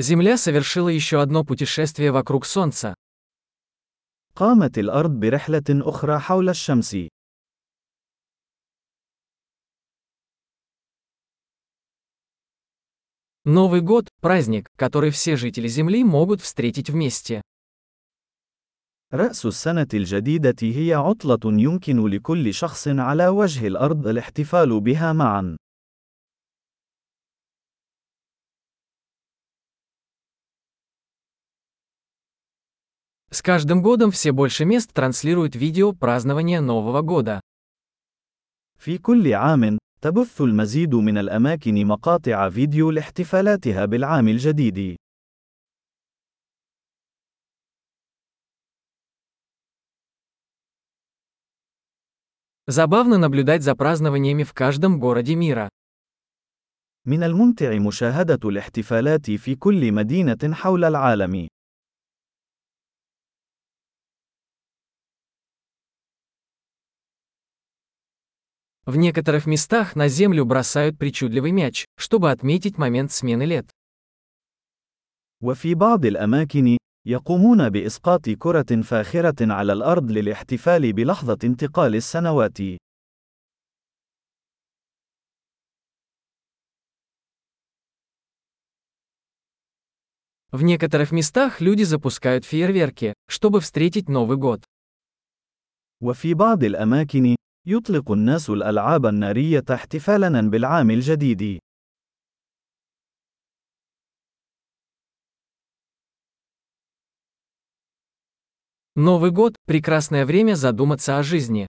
Земля совершила еще одно путешествие вокруг Солнца. قامت الأرض برحلة أخرى حول الشمس. Новый год – праздник, который все жители Земли могут встретить вместе. رأس السنة الجديدة هي عطلة يمكن لكل شخص على وجه الأرض الاحتفال بها معا. С каждым годом все больше мест транслируют видео празднования Нового года. في كل عام، تبث المزيد من الأماكن مقاطع فيديو لاحتفالاتها بالعام الجديد. Забавно наблюдать за празднованиями в каждом городе мира. من الممتع مشاهدة الاحتفالات في كل مدينة حول العالم. В некоторых местах на землю бросают причудливый мяч, чтобы отметить момент смены лет. وفي بعض الأماكن، يقومون بإسقاط كرة فاخرة على الأرض للاحتفال بلحظة انتقال السنوات. В некоторых местах люди запускают фейерверки, чтобы встретить Новый год. وفي بعض الأماكن، يطلق الناس الألعاب النارية احتفالاً بالعام الجديد. Новый год – прекрасное время задуматься о жизни.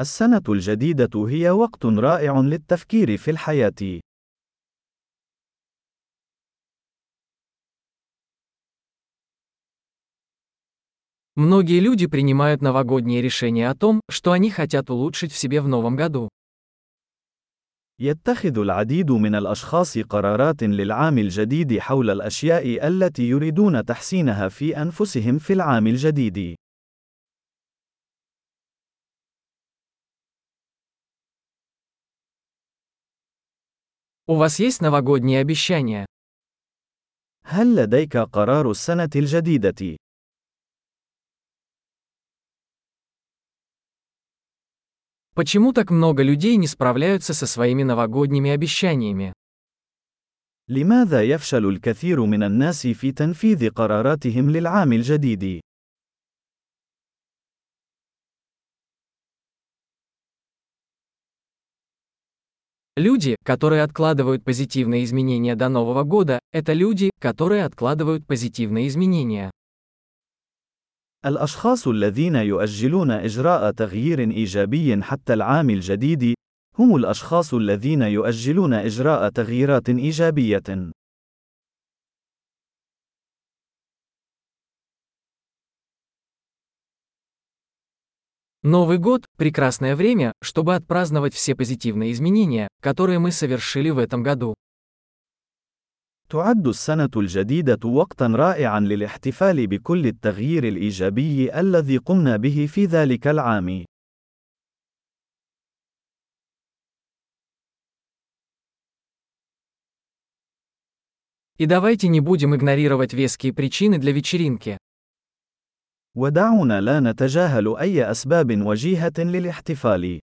السنة الجديدة هي وقت رائع للتفكير في الحياة. Многие люди принимают новогодние решения о том, что они хотят улучшить в себе в новом году. يتخذ العديد من الأشخاص قرارات للعام الجديد حول الأشياء التي يريدون تحسينها في أنفسهم في العام الجديد. У вас есть новогодние обещания? هل لديك قرار السنة الجديدة؟ Почему так много людей не справляются со своими новогодними обещаниями? لماذا يفشل الكثير من الناس في تنفيذ قراراتهم للعام الجديد؟ Люди, которые откладывают позитивные изменения до Нового года, это люди, которые откладывают позитивные изменения. الأشخاص الذين يؤجلون إجراء تغيير إيجابي حتى العام الجديد، هم الأشخاص الذين يؤجلون إجراء تغييرات إيجابية. Новый год – прекрасное время, чтобы отпраздновать все позитивные изменения, которые мы совершили в этом году. تعد السنة الجديدة وقتًا رائعًا للاحتفال بكل التغيير الإيجابي الذي قمنا به في ذلك العام. И давайте не будем игнорировать веские причины для вечеринки. ودعونا لا نتجاهل أي أسباب وجيهة للاحتفال.